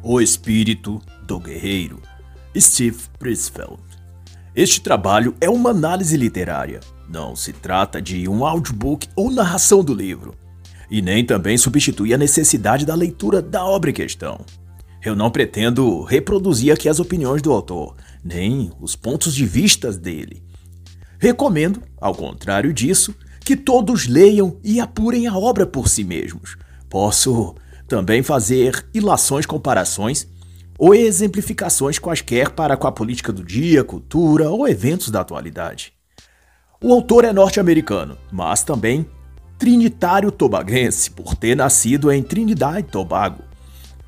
O Espírito do Guerreiro, Steve Prisfeld. Este trabalho é uma análise literária. Não se trata de um audiobook ou narração do livro, e nem também substitui a necessidade da leitura da obra em questão. Eu não pretendo reproduzir aqui as opiniões do autor, nem os pontos de vista dele. Recomendo, ao contrário disso, que todos leiam e apurem a obra por si mesmos. Posso também fazer ilações, comparações ou exemplificações quaisquer para com a política do dia, cultura ou eventos da atualidade. O autor é norte-americano, mas também trinitário tobaguense, por ter nascido em Trinidad e Tobago.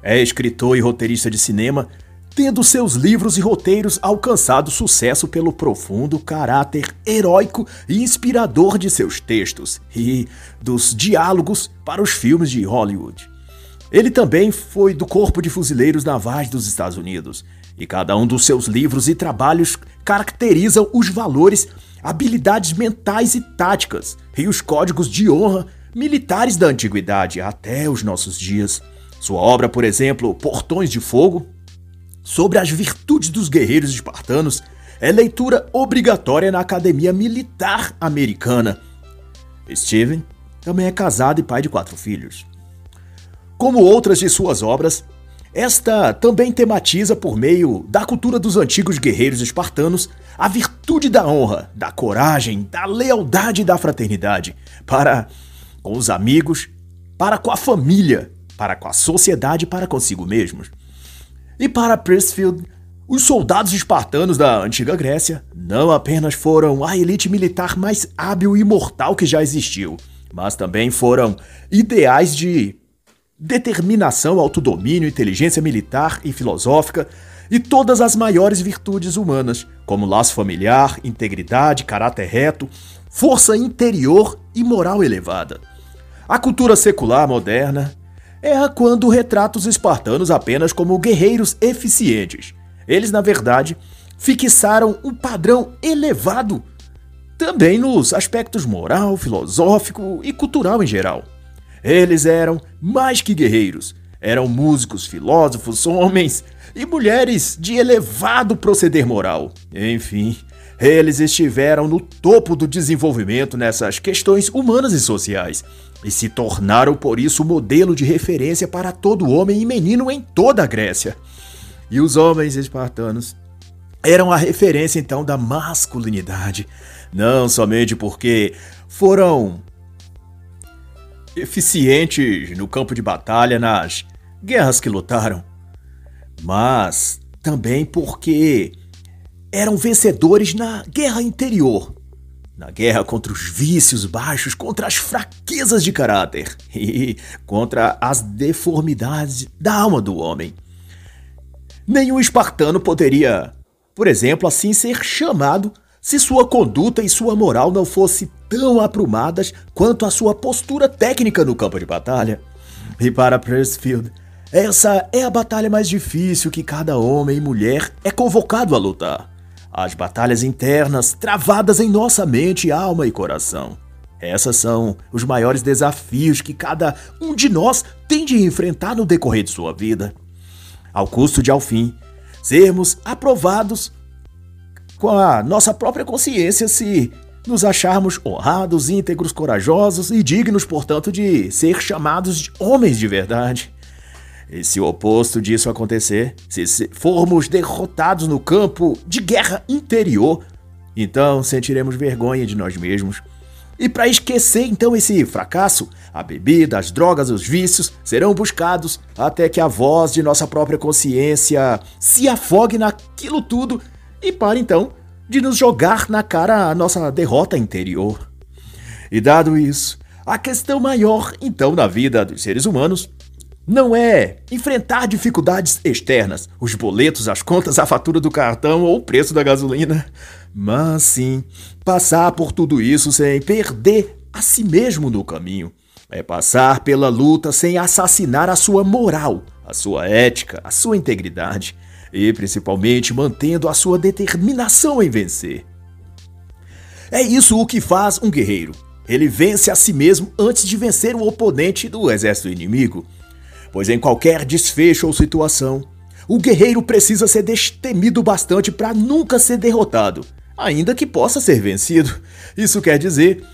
É escritor e roteirista de cinema tendo seus livros e roteiros alcançado sucesso pelo profundo caráter heróico e inspirador de seus textos e dos diálogos para os filmes de Hollywood. Ele também foi do Corpo de Fuzileiros Navais dos Estados Unidos, e cada um dos seus livros e trabalhos caracterizam os valores, habilidades mentais e táticas e os códigos de honra militares da antiguidade até os nossos dias. Sua obra, por exemplo, Portões de Fogo, sobre as virtudes dos guerreiros espartanos é leitura obrigatória na Academia Militar Americana. Steven também é casado e pai de quatro filhos. Como outras de suas obras, esta também tematiza, por meio da cultura dos antigos guerreiros espartanos, a virtude da honra, da coragem, da lealdade e da fraternidade para com os amigos, para com a família, para com a sociedade e para consigo mesmos. E para Prisfield, os soldados espartanos da antiga Grécia não apenas foram a elite militar mais hábil e mortal que já existiu, mas também foram ideais de determinação, autodomínio, inteligência militar e filosófica e todas as maiores virtudes humanas, como laço familiar, integridade, caráter reto, força interior e moral elevada. A cultura secular moderna é quando retrata os espartanos apenas como guerreiros eficientes. Eles, na verdade, fixaram um padrão elevado também nos aspectos moral, filosófico e cultural em geral. Eles eram mais que guerreiros, eram músicos, filósofos, homens e mulheres de elevado proceder moral. Enfim, eles estiveram no topo do desenvolvimento nessas questões humanas e sociais e se tornaram por isso modelo de referência para todo homem e menino em toda a Grécia. E os homens espartanos eram a referência então da masculinidade, não somente porque foram eficientes no campo de batalha nas guerras que lutaram, mas também porque eram vencedores na guerra interior, na guerra contra os vícios baixos, contra as fraquezas de caráter e contra as deformidades da alma do homem. Nenhum espartano poderia, por exemplo, assim ser chamado se sua conduta e sua moral não fossem tão aprumadas quanto a sua postura técnica no campo de batalha. E para Pressfield, essa é a batalha mais difícil que cada homem e mulher é convocado a lutar as batalhas internas travadas em nossa mente, alma e coração. Essas são os maiores desafios que cada um de nós tem de enfrentar no decorrer de sua vida. Ao custo de, ao fim, sermos aprovados com a nossa própria consciência se nos acharmos honrados, íntegros, corajosos e dignos, portanto, de ser chamados de homens de verdade. E se o oposto disso acontecer, se formos derrotados no campo de guerra interior, então sentiremos vergonha de nós mesmos. E para esquecer então esse fracasso, a bebida, as drogas, os vícios serão buscados até que a voz de nossa própria consciência se afogue naquilo tudo e pare então de nos jogar na cara a nossa derrota interior. E dado isso, a questão maior então na vida dos seres humanos não é enfrentar dificuldades externas, os boletos, as contas, a fatura do cartão ou o preço da gasolina, mas sim passar por tudo isso sem perder a si mesmo no caminho. É passar pela luta sem assassinar a sua moral, a sua ética, a sua integridade e principalmente mantendo a sua determinação em vencer. É isso o que faz um guerreiro. Ele vence a si mesmo antes de vencer o oponente do exército inimigo. pois em qualquer desfecho ou situação, o guerreiro precisa ser destemido bastante para nunca ser derrotado, ainda que possa ser vencido. Isso quer dizer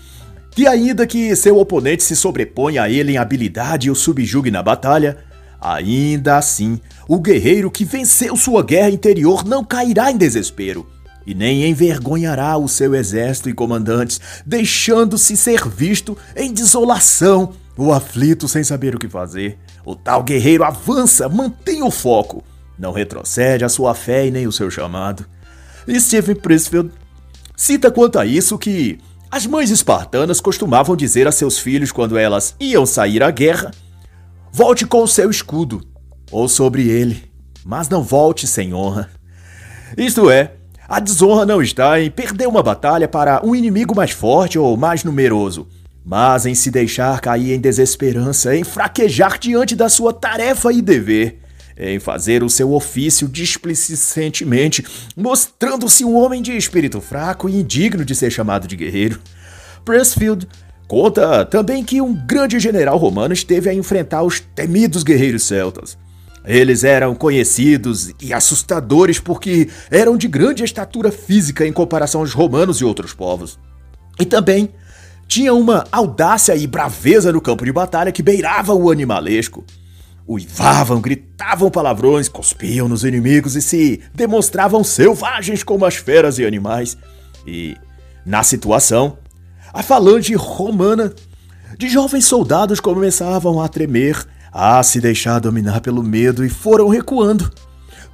que, ainda que seu oponente se sobreponha a ele em habilidade e o subjugue na batalha, ainda assim, o guerreiro que venceu sua guerra interior não cairá em desespero e nem envergonhará o seu exército e comandantes, deixando-se ser visto em desolação ou aflito sem saber o que fazer. O tal guerreiro avança, mantém o foco, não retrocede a sua fé e nem o seu chamado. Stephen Prisfield cita quanto a isso que as mães espartanas costumavam dizer a seus filhos quando elas iam sair à guerra: volte com o seu escudo, ou sobre ele, mas não volte sem honra. Isto é, a desonra não está em perder uma batalha para um inimigo mais forte ou mais numeroso, mas em se deixar cair em desesperança, em fraquejar diante da sua tarefa e dever, em fazer o seu ofício displicentemente, mostrando-se um homem de espírito fraco e indigno de ser chamado de guerreiro. Pressfield conta também que um grande general romano esteve a enfrentar os temidos guerreiros celtas. Eles eram conhecidos e assustadores porque eram de grande estatura física em comparação aos romanos e outros povos. E também tinham uma audácia e braveza no campo de batalha que beirava o animalesco. Uivavam, gritavam palavrões, cuspiam nos inimigos e se demonstravam selvagens como as feras e animais. E, na situação, a falange romana de jovens soldados começavam a tremer a se deixar dominar pelo medo e foram recuando.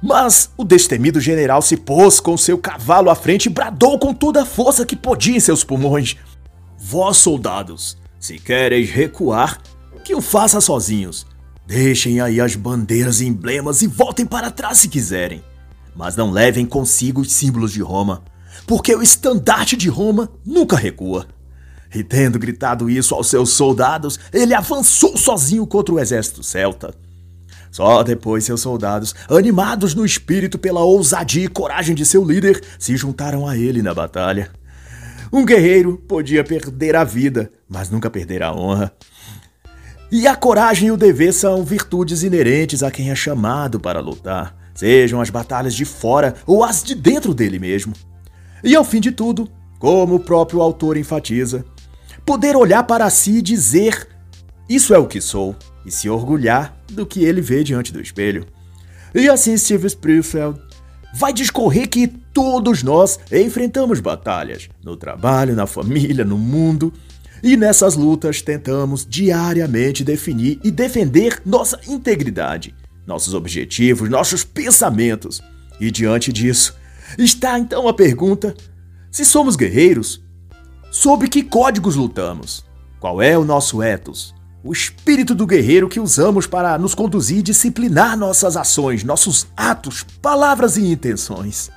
Mas o destemido general se pôs com seu cavalo à frente e bradou com toda a força que podia em seus pulmões: Vós, soldados, se quereis recuar, que o faça sozinhos. Deixem aí as bandeiras e emblemas e voltem para trás se quiserem. Mas não levem consigo os símbolos de Roma, porque o estandarte de Roma nunca recua. E tendo gritado isso aos seus soldados, ele avançou sozinho contra o exército celta. Só depois seus soldados, animados no espírito pela ousadia e coragem de seu líder, se juntaram a ele na batalha. Um guerreiro podia perder a vida, mas nunca perder a honra. E a coragem e o dever são virtudes inerentes a quem é chamado para lutar, sejam as batalhas de fora ou as de dentro dele mesmo. E ao fim de tudo, como o próprio autor enfatiza, poder olhar para si e dizer: Isso é o que sou, e se orgulhar do que ele vê diante do espelho. E assim Steve Springfield vai discorrer que todos nós enfrentamos batalhas, no trabalho, na família, no mundo, e nessas lutas tentamos diariamente definir e defender nossa integridade, nossos objetivos, nossos pensamentos. E diante disso, está então a pergunta: se somos guerreiros, Sob que códigos lutamos? Qual é o nosso ethos? O espírito do guerreiro que usamos para nos conduzir e disciplinar nossas ações, nossos atos, palavras e intenções.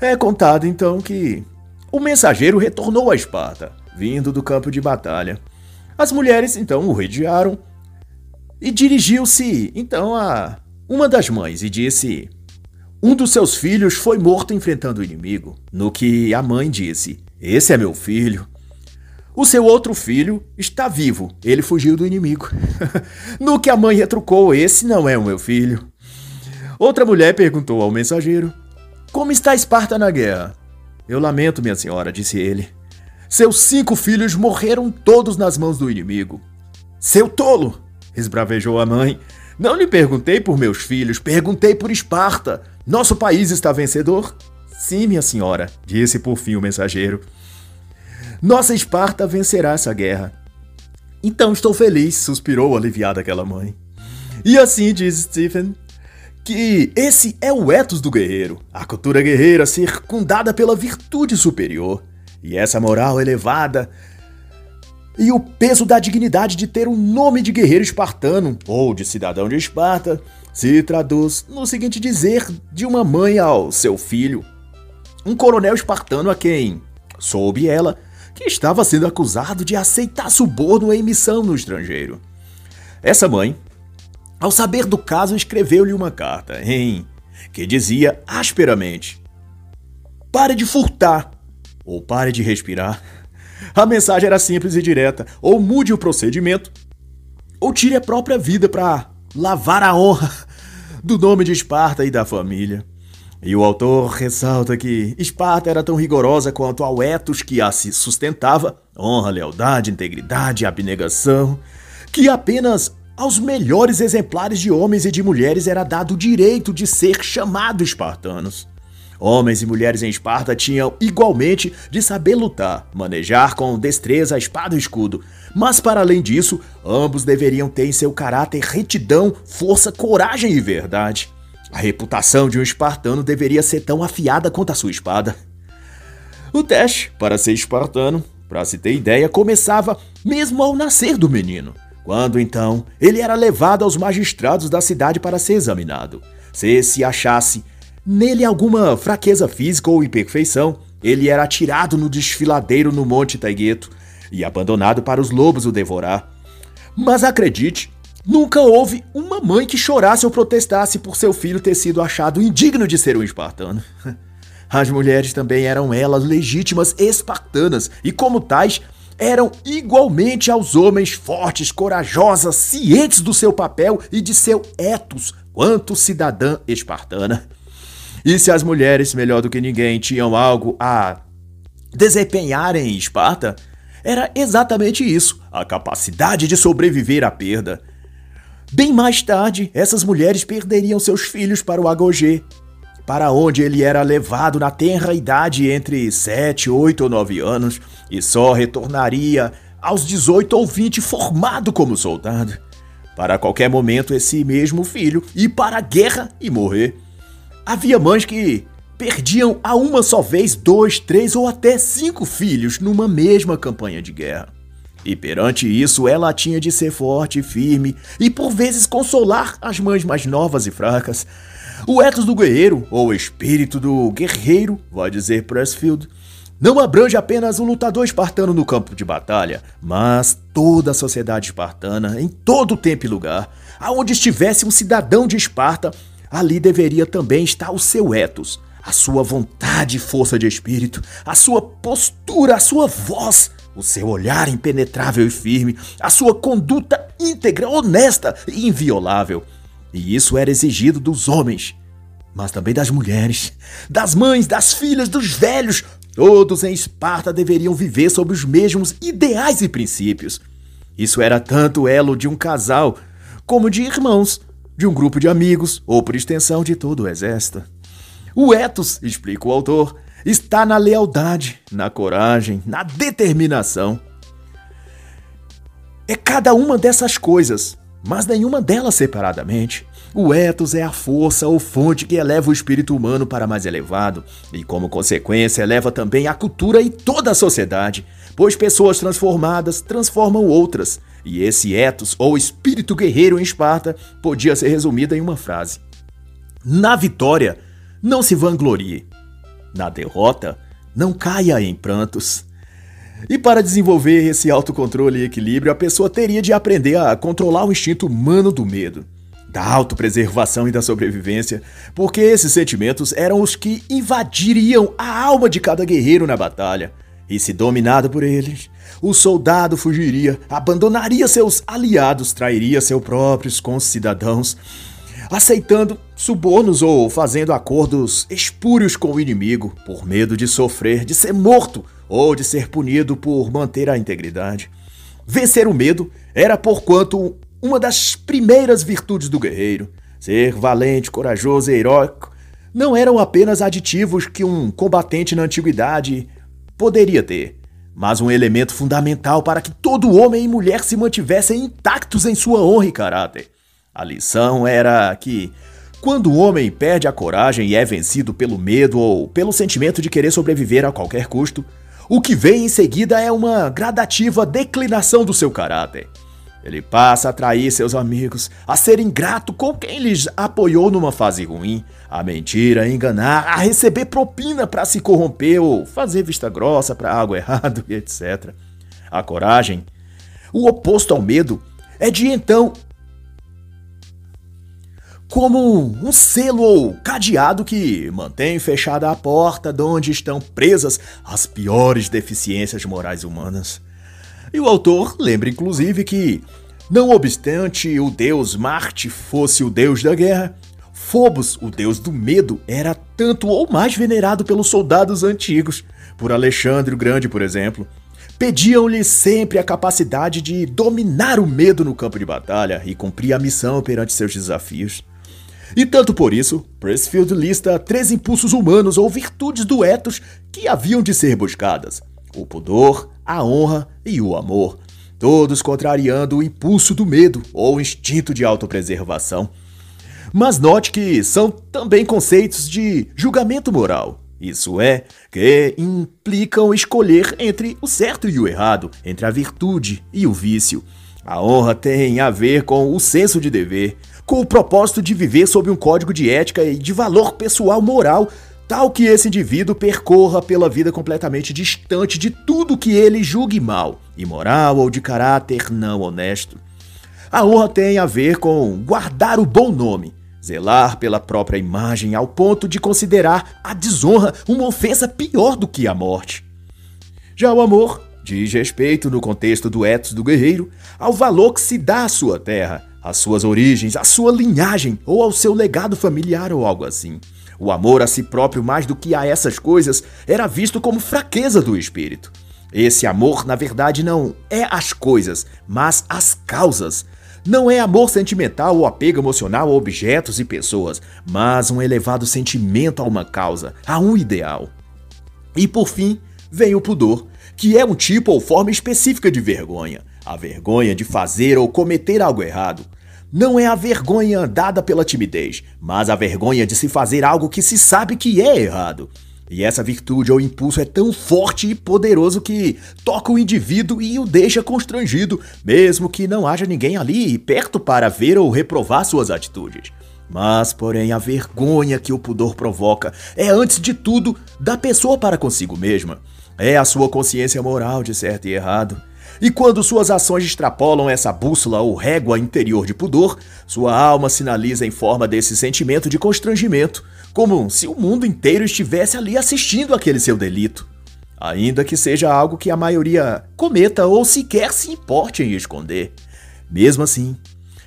É contado então que o mensageiro retornou a Esparta, vindo do campo de batalha. As mulheres então o rodearam e dirigiu-se então a uma das mães e disse: Um dos seus filhos foi morto enfrentando o inimigo. No que a mãe disse: esse é meu filho. O seu outro filho está vivo, ele fugiu do inimigo. no que a mãe retrucou: Esse não é o meu filho. Outra mulher perguntou ao mensageiro: Como está Esparta na guerra? Eu lamento, minha senhora, disse ele. Seus cinco filhos morreram todos nas mãos do inimigo. Seu tolo! esbravejou a mãe. Não lhe perguntei por meus filhos, perguntei por Esparta. Nosso país está vencedor? Sim, minha senhora, disse por fim o mensageiro. Nossa Esparta vencerá essa guerra. Então estou feliz, suspirou aliviada aquela mãe. E assim diz Stephen que esse é o ethos do guerreiro, a cultura guerreira circundada pela virtude superior. E essa moral elevada e o peso da dignidade de ter o nome de guerreiro espartano ou de cidadão de Esparta se traduz no seguinte dizer de uma mãe ao seu filho: um coronel espartano a quem soube ela que estava sendo acusado de aceitar suborno em missão no estrangeiro. Essa mãe, ao saber do caso, escreveu-lhe uma carta em que dizia asperamente: Pare de furtar ou pare de respirar. A mensagem era simples e direta: ou mude o procedimento, ou tire a própria vida para lavar a honra do nome de Esparta e da família. E o autor ressalta que Esparta era tão rigorosa quanto ao etos que a se sustentava, honra, lealdade, integridade, abnegação, que apenas aos melhores exemplares de homens e de mulheres era dado o direito de ser chamado espartanos. Homens e mulheres em Esparta tinham igualmente de saber lutar, manejar com destreza a espada e escudo, mas para além disso, ambos deveriam ter em seu caráter retidão, força, coragem e verdade. A reputação de um espartano deveria ser tão afiada quanto a sua espada. O teste para ser espartano, para se ter ideia, começava mesmo ao nascer do menino, quando então ele era levado aos magistrados da cidade para ser examinado. Se se achasse nele alguma fraqueza física ou imperfeição, ele era atirado no desfiladeiro no Monte Taigueto e abandonado para os lobos o devorar. Mas acredite, nunca houve uma mãe que chorasse ou protestasse por seu filho ter sido achado indigno de ser um espartano. As mulheres também eram elas legítimas espartanas e, como tais, eram igualmente aos homens fortes, corajosas, cientes do seu papel e de seu etos quanto cidadã espartana. E se as mulheres, melhor do que ninguém, tinham algo a desempenhar em Esparta, era exatamente isso: a capacidade de sobreviver à perda. Bem mais tarde, essas mulheres perderiam seus filhos para o Agogê, para onde ele era levado na tenra idade entre 7, 8 ou 9 anos, e só retornaria aos 18 ou 20 formado como soldado. Para qualquer momento, esse mesmo filho ir para a guerra e morrer. Havia mães que perdiam a uma só vez dois, três ou até cinco filhos numa mesma campanha de guerra. E perante isso, ela tinha de ser forte e firme e por vezes consolar as mães mais novas e fracas. O ethos do guerreiro, ou espírito do guerreiro, vai dizer Pressfield, não abrange apenas o lutador espartano no campo de batalha, mas toda a sociedade espartana, em todo tempo e lugar, aonde estivesse um cidadão de Esparta, ali deveria também estar o seu ethos, a sua vontade e força de espírito, a sua postura, a sua voz, o seu olhar impenetrável e firme, a sua conduta íntegra, honesta e inviolável. E isso era exigido dos homens, mas também das mulheres, das mães, das filhas, dos velhos. Todos em Esparta deveriam viver sob os mesmos ideais e princípios. Isso era tanto elo de um casal como de irmãos de um grupo de amigos ou por extensão de todo o exército. O ethos, explica o autor, está na lealdade, na coragem, na determinação. É cada uma dessas coisas, mas nenhuma delas separadamente. O ethos é a força ou fonte que eleva o espírito humano para mais elevado, e como consequência eleva também a cultura e toda a sociedade, pois pessoas transformadas transformam outras, e esse ethos, ou espírito guerreiro em Esparta, podia ser resumido em uma frase: Na vitória, não se vanglorie. Na derrota, não caia em prantos. E para desenvolver esse autocontrole e equilíbrio, a pessoa teria de aprender a controlar o instinto humano do medo, da autopreservação e da sobrevivência, porque esses sentimentos eram os que invadiriam a alma de cada guerreiro na batalha. E se dominado por eles, o soldado fugiria, abandonaria seus aliados, trairia seus próprios concidadãos, aceitando subornos ou fazendo acordos espúrios com o inimigo, por medo de sofrer, de ser morto ou de ser punido por manter a integridade. Vencer o medo era, porquanto, uma das primeiras virtudes do guerreiro. Ser valente, corajoso e heróico não eram apenas aditivos que um combatente na antiguidade poderia ter, mas um elemento fundamental para que todo homem e mulher se mantivessem intactos em sua honra e caráter. A lição era que, quando o homem perde a coragem e é vencido pelo medo ou pelo sentimento de querer sobreviver a qualquer custo, o que vem em seguida é uma gradativa declinação do seu caráter. Ele passa a trair seus amigos, a ser ingrato com quem lhes apoiou numa fase ruim, a mentir, a enganar, a receber propina para se corromper ou fazer vista grossa para algo errado etc. A coragem, o oposto ao medo, é de então como um selo ou cadeado que mantém fechada a porta de onde estão presas as piores deficiências morais humanas. E o autor lembra inclusive que Não obstante o deus Marte fosse o deus da guerra, Phobos, o deus do medo, era tanto ou mais venerado pelos soldados antigos, por Alexandre o Grande, por exemplo. Pediam-lhe sempre a capacidade de dominar o medo no campo de batalha e cumprir a missão perante seus desafios. E tanto por isso, Pressfield lista três impulsos humanos ou virtudes do ethos que haviam de ser buscadas: o pudor, a honra e o amor, todos contrariando o impulso do medo ou instinto de autopreservação. Mas note que são também conceitos de julgamento moral. Isso é, que implicam escolher entre o certo e o errado, entre a virtude e o vício. A honra tem a ver com o senso de dever, com o propósito de viver sob um código de ética e de valor pessoal moral, tal que esse indivíduo percorra pela vida completamente distante de tudo que ele julgue mal, imoral ou de caráter não honesto. A honra tem a ver com guardar o bom nome, zelar pela própria imagem ao ponto de considerar a desonra uma ofensa pior do que a morte. Já o amor diz respeito, no contexto do ethos do guerreiro, ao valor que se dá à sua terra, às suas origens, à sua linhagem ou ao seu legado familiar ou algo assim. O amor a si próprio, mais do que a essas coisas, era visto como fraqueza do espírito. Esse amor, na verdade, não é as coisas, mas as causas, não é amor sentimental ou apego emocional a objetos e pessoas, mas um elevado sentimento a uma causa, a um ideal. E por fim, vem o pudor, que é um tipo ou forma específica de vergonha, a vergonha de fazer ou cometer algo errado. Não é a vergonha dada pela timidez, mas a vergonha de se fazer algo que se sabe que é errado. E essa virtude ou impulso é tão forte e poderoso que toca o indivíduo e o deixa constrangido, mesmo que não haja ninguém ali perto para ver ou reprovar suas atitudes. Mas, porém, a vergonha que o pudor provoca é, antes de tudo, da pessoa para consigo mesma. É a sua consciência moral de certo e errado. E quando suas ações extrapolam essa bússola ou régua interior de pudor, sua alma sinaliza em forma desse sentimento de constrangimento, como se o mundo inteiro estivesse ali assistindo aquele seu delito. Ainda que seja algo que a maioria cometa ou sequer se importe em esconder. Mesmo assim,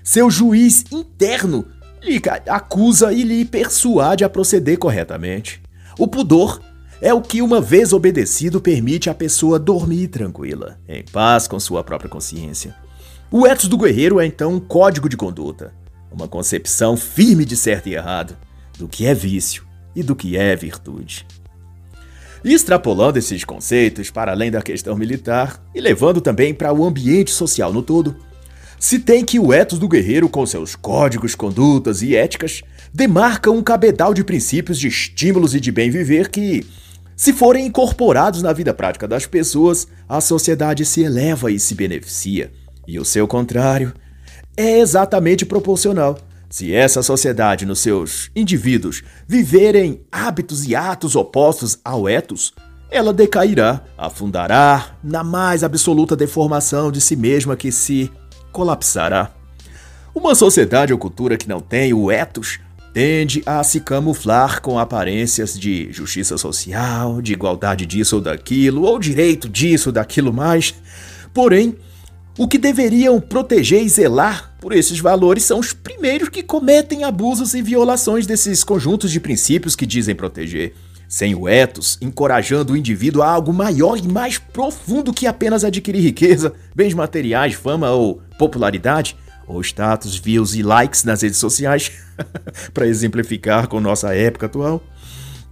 seu juiz interno lhe acusa e lhe persuade a proceder corretamente. O pudor é o que, uma vez obedecido, permite à pessoa dormir tranquila, em paz com sua própria consciência. O ethos do guerreiro é então um código de conduta, uma concepção firme de certo e errado, do que é vício e do que é virtude. E extrapolando esses conceitos para além da questão militar e levando também para o ambiente social no todo, se tem que o ethos do guerreiro, com seus códigos, condutas e éticas, demarca um cabedal de princípios de estímulos e de bem viver que, se forem incorporados na vida prática das pessoas, a sociedade se eleva e se beneficia. E o seu contrário é exatamente proporcional. Se essa sociedade, nos seus indivíduos, viverem hábitos e atos opostos ao ethos, ela decairá, afundará na mais absoluta deformação de si mesma que se colapsará. Uma sociedade ou cultura que não tem o ethos tende a se camuflar com aparências de justiça social, de igualdade disso ou daquilo, ou direito disso ou daquilo mais. Porém, o que deveriam proteger e zelar por esses valores são os primeiros que cometem abusos e violações desses conjuntos de princípios que dizem proteger. Sem o ethos, encorajando o indivíduo a algo maior e mais profundo que apenas adquirir riqueza, bens materiais, fama ou popularidade, ou status, views e likes nas redes sociais, para exemplificar com nossa época atual.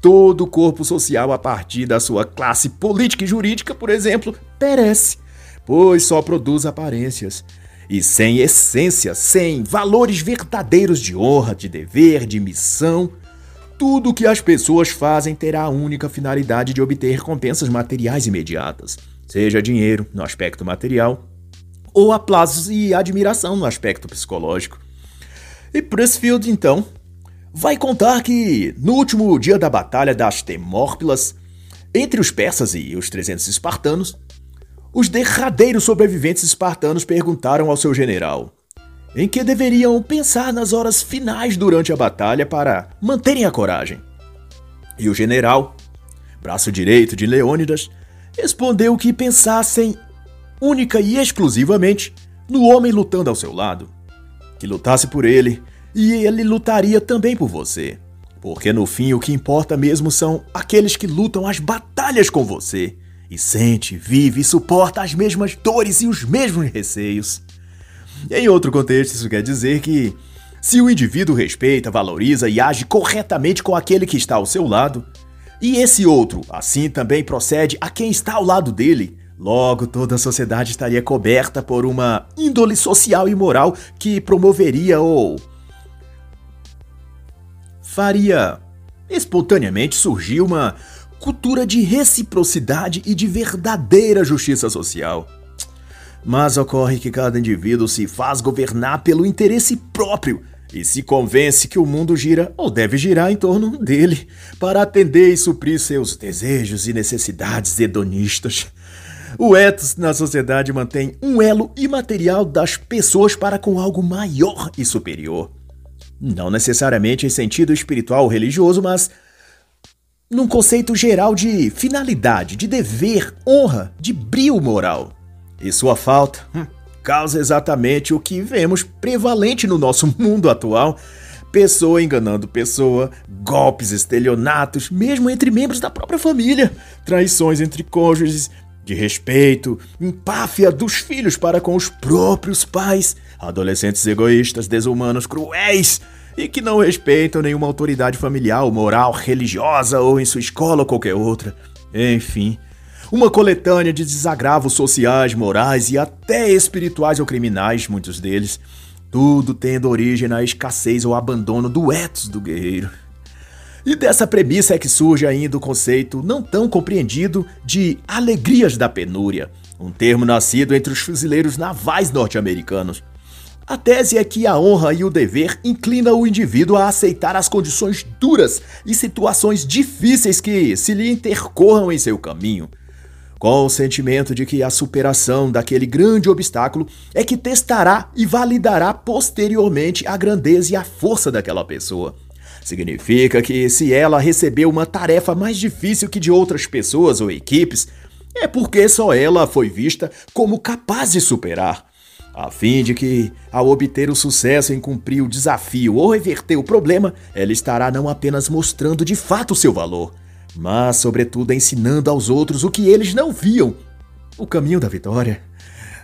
Todo corpo social, a partir da sua classe política e jurídica, por exemplo, perece pois só produz aparências. E sem essência, sem valores verdadeiros de honra, de dever, de missão, tudo o que as pessoas fazem terá a única finalidade de obter recompensas materiais imediatas, seja dinheiro no aspecto material, ou aplausos e admiração no aspecto psicológico. E Pressfield, então, vai contar que, no último dia da Batalha das Temórpilas, entre os persas e os 300 espartanos, os derradeiros sobreviventes espartanos perguntaram ao seu general em que deveriam pensar nas horas finais durante a batalha para manterem a coragem. E o general, braço direito de Leônidas, respondeu que pensassem única e exclusivamente no homem lutando ao seu lado. Que lutasse por ele e ele lutaria também por você. Porque no fim o que importa mesmo são aqueles que lutam as batalhas com você e sente, vive e suporta as mesmas dores e os mesmos receios. Em outro contexto, isso quer dizer que se o indivíduo respeita, valoriza e age corretamente com aquele que está ao seu lado, e esse outro assim também procede a quem está ao lado dele, logo toda a sociedade estaria coberta por uma índole social e moral que promoveria ou faria espontaneamente surgir uma cultura de reciprocidade e de verdadeira justiça social. Mas ocorre que cada indivíduo se faz governar pelo interesse próprio e se convence que o mundo gira ou deve girar em torno dele para atender e suprir seus desejos e necessidades hedonistas. O ethos na sociedade mantém um elo imaterial das pessoas para com algo maior e superior. Não necessariamente em sentido espiritual ou religioso, mas num conceito geral de finalidade, de dever, honra, de brio moral. E sua falta hum, causa exatamente o que vemos prevalente no nosso mundo atual: pessoa enganando pessoa, golpes, estelionatos, mesmo entre membros da própria família, traições entre cônjuges, de respeito, empáfia dos filhos para com os próprios pais, adolescentes egoístas, desumanos, cruéis e que não respeitam nenhuma autoridade familiar, moral, religiosa ou em sua escola ou qualquer outra. Enfim, uma coletânea de desagravos sociais, morais e até espirituais ou criminais, muitos deles, tudo tendo origem na escassez ou abandono do ethos do guerreiro. E dessa premissa é que surge ainda o conceito não tão compreendido de alegrias da penúria, um termo nascido entre os fuzileiros navais norte-americanos. A tese é que a honra e o dever inclinam o indivíduo a aceitar as condições duras e situações difíceis que se lhe intercorram em seu caminho, com o sentimento de que a superação daquele grande obstáculo é que testará e validará posteriormente a grandeza e a força daquela pessoa. Significa que se ela recebeu uma tarefa mais difícil que de outras pessoas ou equipes, é porque só ela foi vista como capaz de superar. A fim de que, ao obter o sucesso em cumprir o desafio ou reverter o problema, ela estará não apenas mostrando de fato seu valor, mas, sobretudo, ensinando aos outros o que eles não viam: o caminho da vitória.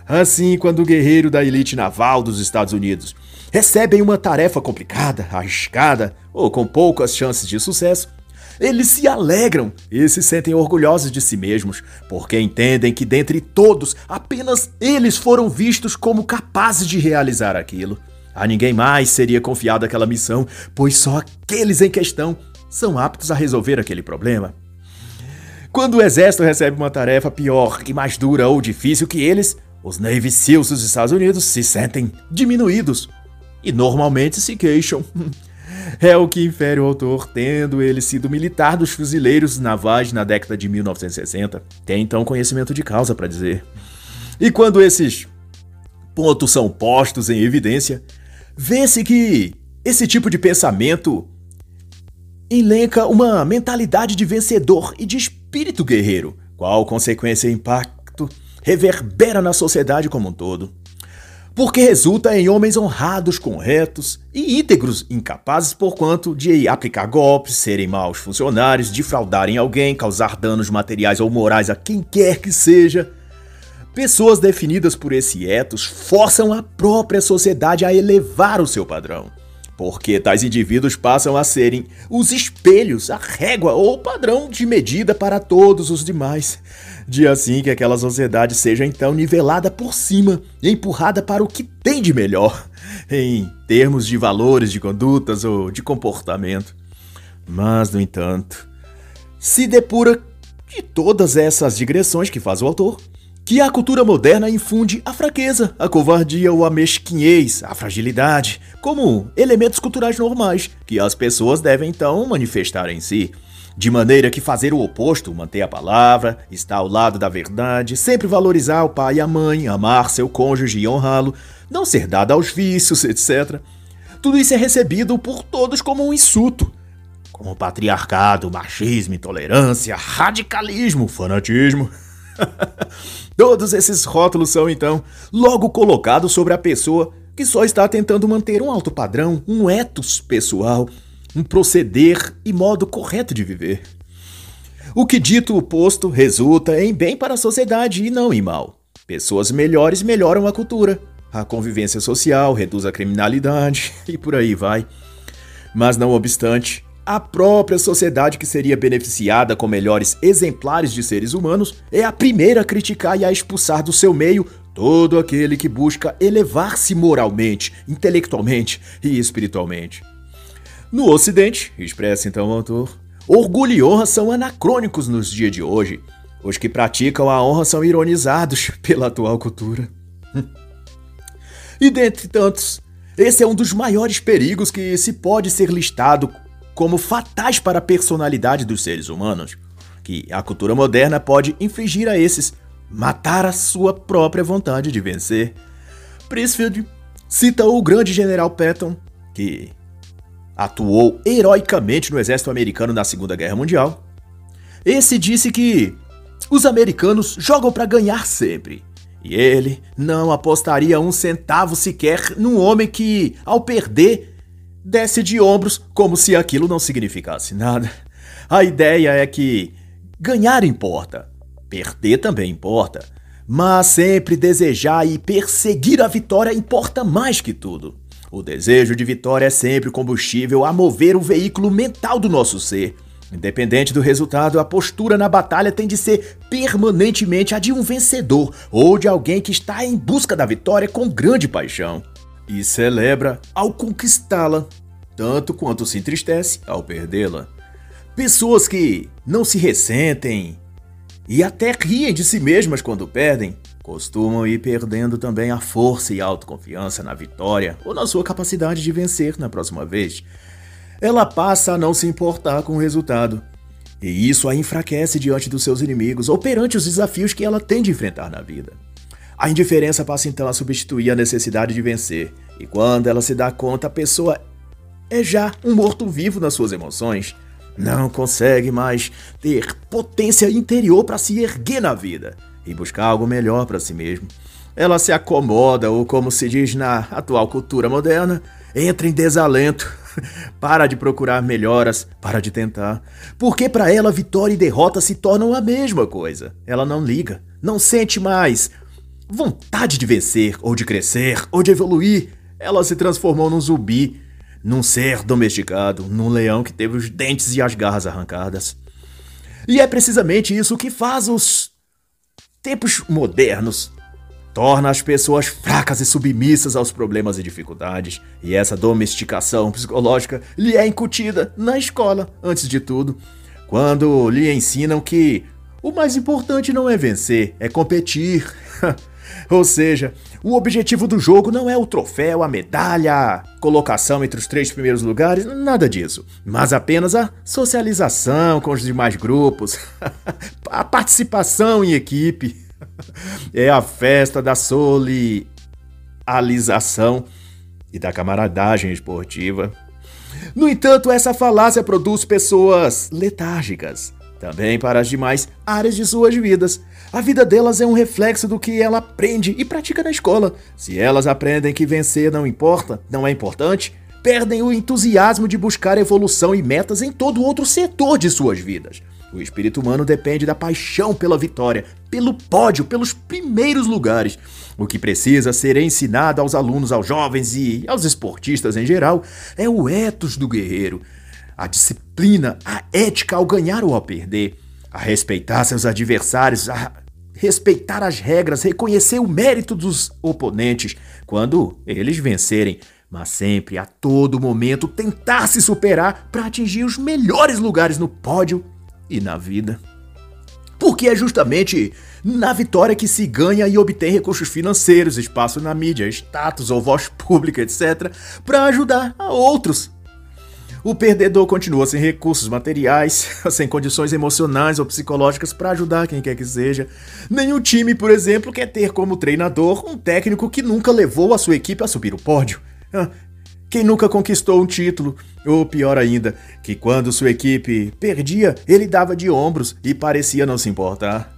Assim, quando o guerreiro da elite naval dos Estados Unidos recebem uma tarefa complicada, arriscada ou com poucas chances de sucesso, eles se alegram e se sentem orgulhosos de si mesmos, porque entendem que dentre todos apenas eles foram vistos como capazes de realizar aquilo. A ninguém mais seria confiada aquela missão, pois só aqueles em questão são aptos a resolver aquele problema. Quando o exército recebe uma tarefa pior e mais dura ou difícil que eles, os Navy SEALs dos Estados Unidos se sentem diminuídos e normalmente se queixam. É o que infere o autor, tendo ele sido militar dos fuzileiros navais na década de 1960. Tem então conhecimento de causa para dizer. E quando esses pontos são postos em evidência, vê-se que esse tipo de pensamento elenca uma mentalidade de vencedor e de espírito guerreiro, qual consequência e impacto reverbera na sociedade como um todo porque resulta em homens honrados, corretos e íntegros, incapazes por quanto de aplicar golpes, serem maus funcionários, defraudarem alguém, causar danos materiais ou morais a quem quer que seja. Pessoas definidas por esse ethos forçam a própria sociedade a elevar o seu padrão porque tais indivíduos passam a serem os espelhos, a régua ou padrão de medida para todos os demais, de assim que aquela sociedade seja então nivelada por cima e empurrada para o que tem de melhor, em termos de valores, de condutas ou de comportamento. Mas, no entanto, se depura de todas essas digressões que faz o autor, que a cultura moderna infunde a fraqueza, a covardia ou a mesquinhez, a fragilidade, como elementos culturais normais que as pessoas devem então manifestar em si. De maneira que fazer o oposto, manter a palavra, estar ao lado da verdade, sempre valorizar o pai e a mãe, amar seu cônjuge e honrá-lo, não ser dado aos vícios, etc. Tudo isso é recebido por todos como um insulto, como patriarcado, machismo, intolerância, radicalismo, fanatismo. Todos esses rótulos são, então, logo colocados sobre a pessoa que só está tentando manter um alto padrão, um ethos pessoal, um proceder e modo correto de viver. O que dito o posto resulta em bem para a sociedade e não em mal. Pessoas melhores melhoram a cultura, a convivência social, reduz a criminalidade e por aí vai. Mas não obstante, a própria sociedade que seria beneficiada com melhores exemplares de seres humanos é a primeira a criticar e a expulsar do seu meio todo aquele que busca elevar-se moralmente, intelectualmente e espiritualmente. No Ocidente, expressa então o autor, orgulho e honra são anacrônicos nos dias de hoje. Os que praticam a honra são ironizados pela atual cultura. e dentre tantos, esse é um dos maiores perigos que se pode ser listado como fatais para a personalidade dos seres humanos, que a cultura moderna pode infligir a esses, matar a sua própria vontade de vencer. Prisfield cita o grande general Patton, que atuou heroicamente no exército americano na Segunda Guerra Mundial. Esse disse que os americanos jogam para ganhar sempre. E ele não apostaria um centavo sequer num homem que, ao perder, desce de ombros como se aquilo não significasse nada. A ideia é que ganhar importa, perder também importa, mas sempre desejar e perseguir a vitória importa mais que tudo. O desejo de vitória é sempre combustível a mover o veículo mental do nosso ser. Independente do resultado, a postura na batalha tem de ser permanentemente a de um vencedor ou de alguém que está em busca da vitória com grande paixão e celebra ao conquistá-la, tanto quanto se entristece ao perdê-la. Pessoas que não se ressentem e até riem de si mesmas quando perdem, costumam ir perdendo também a força e a autoconfiança na vitória ou na sua capacidade de vencer na próxima vez. Ela passa a não se importar com o resultado. E isso a enfraquece diante dos seus inimigos ou perante os desafios que ela tem de enfrentar na vida. A indiferença passa então a substituir a necessidade de vencer, e quando ela se dá conta, a pessoa é já um morto-vivo nas suas emoções. Não consegue mais ter potência interior para se erguer na vida e buscar algo melhor para si mesmo. Ela se acomoda, ou como se diz na atual cultura moderna, entra em desalento. para de procurar melhoras, para de tentar. Porque para ela vitória e derrota se tornam a mesma coisa. Ela não liga, não sente mais vontade de vencer, ou de crescer, ou de evoluir. Ela se transformou num zumbi, num ser domesticado, num leão que teve os dentes e as garras arrancadas. E é precisamente isso que faz os tempos modernos. Torna as pessoas fracas e submissas aos problemas e dificuldades, e essa domesticação psicológica lhe é incutida na escola, antes de tudo, quando lhe ensinam que o mais importante não é vencer, é competir. Ou seja, o objetivo do jogo não é o troféu, a medalha, a colocação entre os três primeiros lugares, nada disso, mas apenas a socialização com os demais grupos, a participação em equipe. É a festa da solialização e da camaradagem esportiva. No entanto, essa falácia produz pessoas letárgicas, também para as demais áreas de suas vidas. A vida delas é um reflexo do que ela aprende e pratica na escola. Se elas aprendem que vencer não importa, não é importante, perdem o entusiasmo de buscar evolução e metas em todo outro setor de suas vidas. O espírito humano depende da paixão pela vitória, pelo pódio, pelos primeiros lugares. O que precisa ser ensinado aos alunos, aos jovens e aos esportistas em geral é o ethos do guerreiro, a disciplina, a ética ao ganhar ou ao perder, a respeitar seus adversários, a respeitar as regras, reconhecer o mérito dos oponentes quando eles vencerem, mas sempre a todo momento tentar se superar para atingir os melhores lugares no pódio e na vida. Porque é justamente na vitória que se ganha e obtém recursos financeiros, espaço na mídia, status ou voz pública, etc., para ajudar a outros o perdedor continua sem recursos materiais, sem condições emocionais ou psicológicas para ajudar quem quer que seja. Nenhum time, por exemplo, quer ter como treinador um técnico que nunca levou a sua equipe a subir o pódio. Quem nunca conquistou um título, ou pior ainda, que quando sua equipe perdia, ele dava de ombros e parecia não se importar.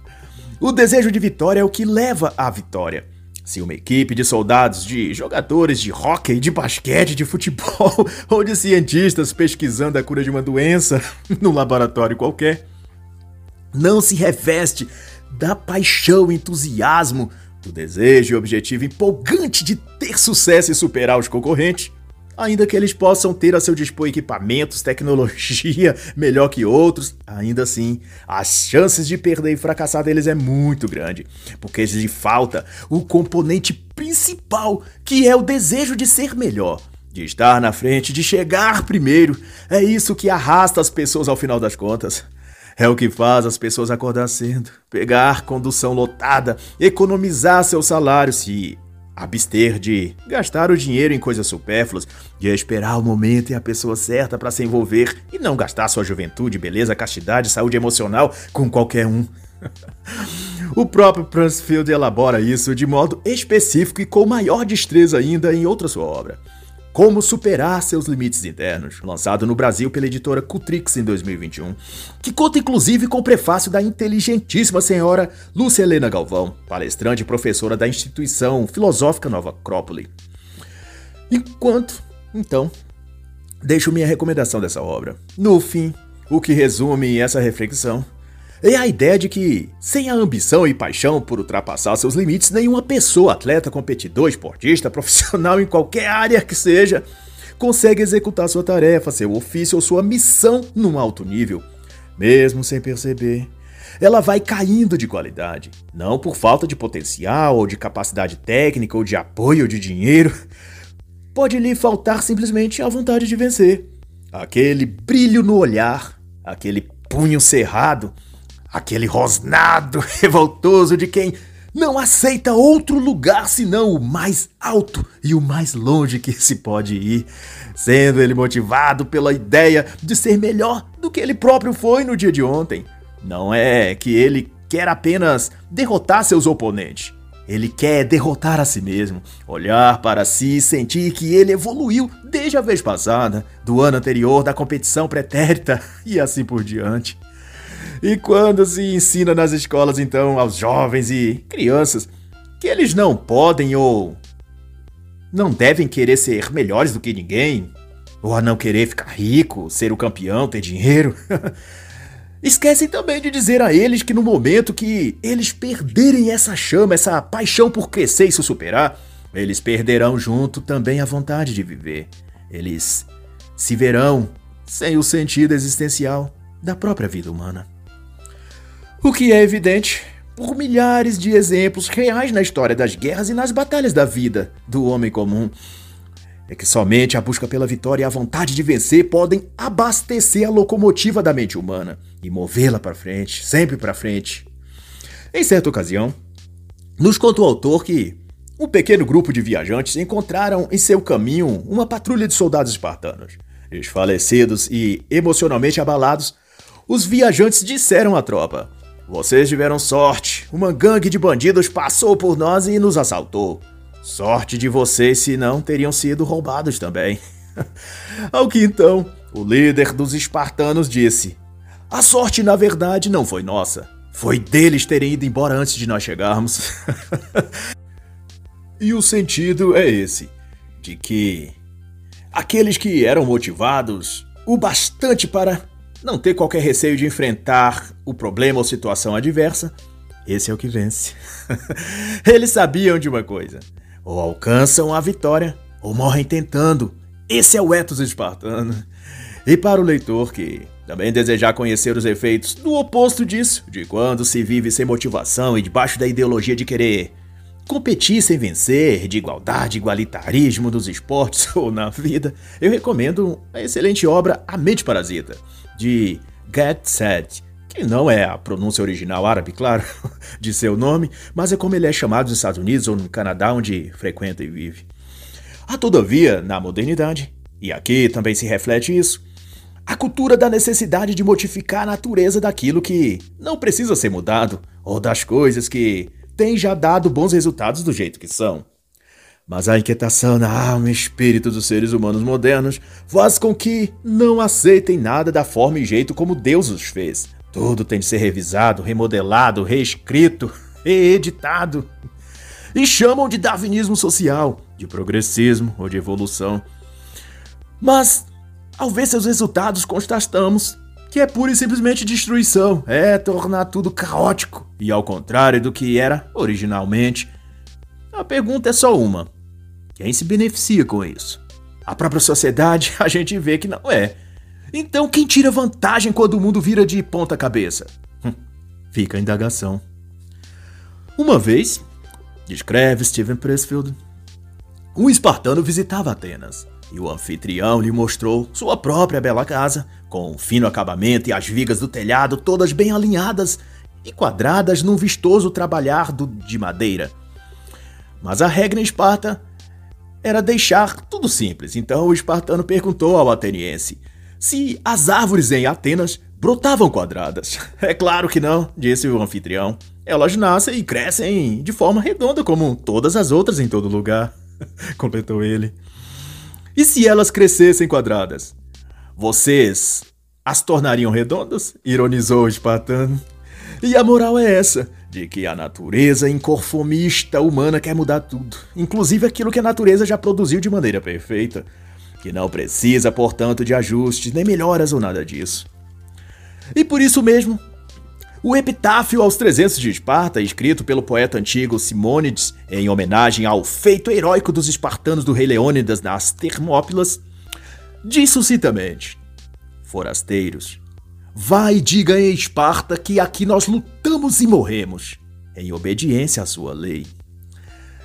O desejo de vitória é o que leva à vitória. Se uma equipe de soldados, de jogadores de hóquei, de basquete, de futebol ou de cientistas pesquisando a cura de uma doença num laboratório qualquer não se reveste da paixão, entusiasmo, do desejo e objetivo empolgante de ter sucesso e superar os concorrentes, ainda que eles possam ter a seu dispor equipamentos, tecnologia melhor que outros, ainda assim, as chances de perder e fracassar deles é muito grande, porque lhe falta o componente principal, que é o desejo de ser melhor. De estar na frente, de chegar primeiro. É isso que arrasta as pessoas ao final das contas. É o que faz as pessoas acordar cedo, pegar condução lotada, economizar seu salário, se abster de gastar o dinheiro em coisas supérfluas, de esperar o momento e a pessoa certa para se envolver e não gastar sua juventude, beleza, castidade, saúde emocional com qualquer um. o próprio Pransfield elabora isso de modo específico e com maior destreza ainda em outra sua obra. Como Superar Seus Limites Internos, lançado no Brasil pela editora Cutrix em 2021, que conta inclusive com o prefácio da inteligentíssima senhora Lúcia Helena Galvão, palestrante e professora da instituição filosófica Nova Acrópole. Enquanto, então, deixo minha recomendação dessa obra. No fim, o que resume essa reflexão é a ideia de que, sem a ambição e paixão por ultrapassar seus limites, nenhuma pessoa, atleta, competidor, esportista, profissional em qualquer área que seja, consegue executar sua tarefa, seu ofício ou sua missão num alto nível, mesmo sem perceber. Ela vai caindo de qualidade, não por falta de potencial ou de capacidade técnica ou de apoio ou de dinheiro. Pode lhe faltar simplesmente a vontade de vencer, aquele brilho no olhar, aquele punho cerrado aquele rosnado revoltoso de quem não aceita outro lugar senão o mais alto e o mais longe que se pode ir, sendo ele motivado pela ideia de ser melhor do que ele próprio foi no dia de ontem. Não é que ele quer apenas derrotar seus oponentes. Ele quer derrotar a si mesmo, olhar para si e sentir que ele evoluiu desde a vez passada, do ano anterior, da competição pretérita e assim por diante. E quando se ensina nas escolas, então, aos jovens e crianças que eles não podem ou não devem querer ser melhores do que ninguém, ou a não querer ficar rico, ser o campeão, ter dinheiro. Esquecem também de dizer a eles que no momento que eles perderem essa chama, essa paixão por crescer e se superar, eles perderão junto também a vontade de viver. Eles se verão sem o sentido existencial da própria vida humana. O que é evidente por milhares de exemplos reais na história das guerras e nas batalhas da vida do homem comum. É que somente a busca pela vitória e a vontade de vencer podem abastecer a locomotiva da mente humana e movê-la para frente, sempre para frente. Em certa ocasião, nos conta o autor que um pequeno grupo de viajantes encontraram em seu caminho uma patrulha de soldados espartanos. Desfalecidos e emocionalmente abalados, os viajantes disseram à tropa: vocês tiveram sorte. Uma gangue de bandidos passou por nós e nos assaltou. Sorte de vocês, se não teriam sido roubados também. Ao que então, o líder dos espartanos disse: A sorte, na verdade, não foi nossa. Foi deles terem ido embora antes de nós chegarmos. e o sentido é esse: de que aqueles que eram motivados o bastante para não ter qualquer receio de enfrentar o problema ou situação adversa, esse é o que vence. Eles sabiam de uma coisa: ou alcançam a vitória, ou morrem tentando. Esse é o ethos espartano. E para o leitor que também desejar conhecer os efeitos do oposto disso, de quando se vive sem motivação e debaixo da ideologia de querer competir sem vencer, de igualdade, igualitarismo dos esportes ou na vida, eu recomendo a excelente obra A Mente Parasita, de Set, que não é a pronúncia original árabe, claro, de seu nome, mas é como ele é chamado nos Estados Unidos ou no Canadá, onde frequenta e vive. Há, todavia, na modernidade, e aqui também se reflete isso, a cultura da necessidade de modificar a natureza daquilo que não precisa ser mudado, ou das coisas que têm já dado bons resultados do jeito que são. Mas a inquietação na alma e espírito dos seres humanos modernos faz com que não aceitem nada da forma e jeito como Deus os fez, Tudo tem de ser revisado, remodelado, reescrito, reeditado. E chamam de darwinismo social, de progressismo ou de evolução. Mas, ao ver seus resultados, constatamos que é pura e simplesmente destruição, é tornar tudo caótico e ao contrário do que era originalmente. A pergunta é só uma: quem se beneficia com isso? A própria sociedade, a gente vê que não é. Então, quem tira vantagem quando o mundo vira de ponta cabeça? Hum, fica a indagação. Uma vez, descreve Steven Pressfield, um espartano visitava Atenas e o anfitrião lhe mostrou sua própria bela casa, com um fino acabamento e as vigas do telhado todas bem alinhadas e quadradas num vistoso trabalhar de madeira. Mas a regra em Esparta era deixar tudo simples, então o espartano perguntou ao ateniense se as árvores em Atenas brotavam quadradas. É claro que não, disse o anfitrião. Elas nascem e crescem de forma redonda, como todas as outras em todo lugar, completou ele. E se elas crescessem quadradas? Vocês as tornariam redondas? ironizou o espartano. E a moral é essa: de que a natureza inconformista humana quer mudar tudo, inclusive aquilo que a natureza já produziu de maneira perfeita que não precisa, portanto, de ajustes, nem melhoras ou nada disso. E por isso mesmo, o epitáfio aos 300 de Esparta, escrito pelo poeta antigo Simônides em homenagem ao feito heróico dos espartanos do rei Leônidas nas Termópilas, diz sucintamente: Forasteiros, vai e diga em Esparta que aqui nós lutamos e morremos, em obediência à sua lei.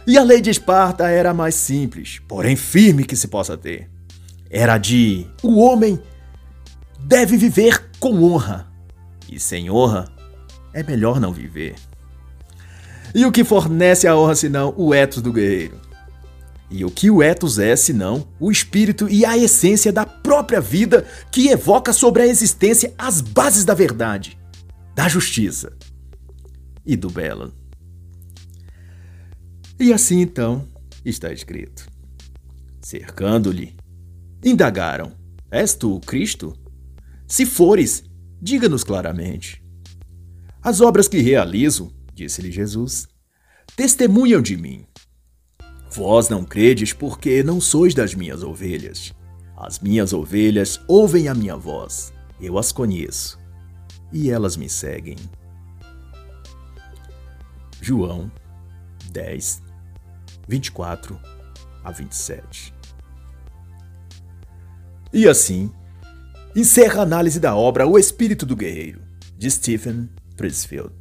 E a lei de Esparta era a mais simples, porém firme que se possa ter era de o homem deve viver com honra, e sem honra é melhor não viver. E o que fornece a honra senão o ethos do guerreiro? E o que o ethos é senão o espírito e a essência da própria vida que evoca sobre a existência as bases da verdade, da justiça e do belo. E assim então está escrito: cercando-lhe Indagaram: És tu o Cristo? Se fores, diga-nos claramente. As obras que realizo, disse-lhe Jesus, testemunham de mim. Vós não credes porque não sois das minhas ovelhas. As minhas ovelhas ouvem a minha voz, eu as conheço, e elas me seguem. João 10, 24 a 27 e assim, encerra a análise da obra O Espírito do Guerreiro, de Stephen Prisfield.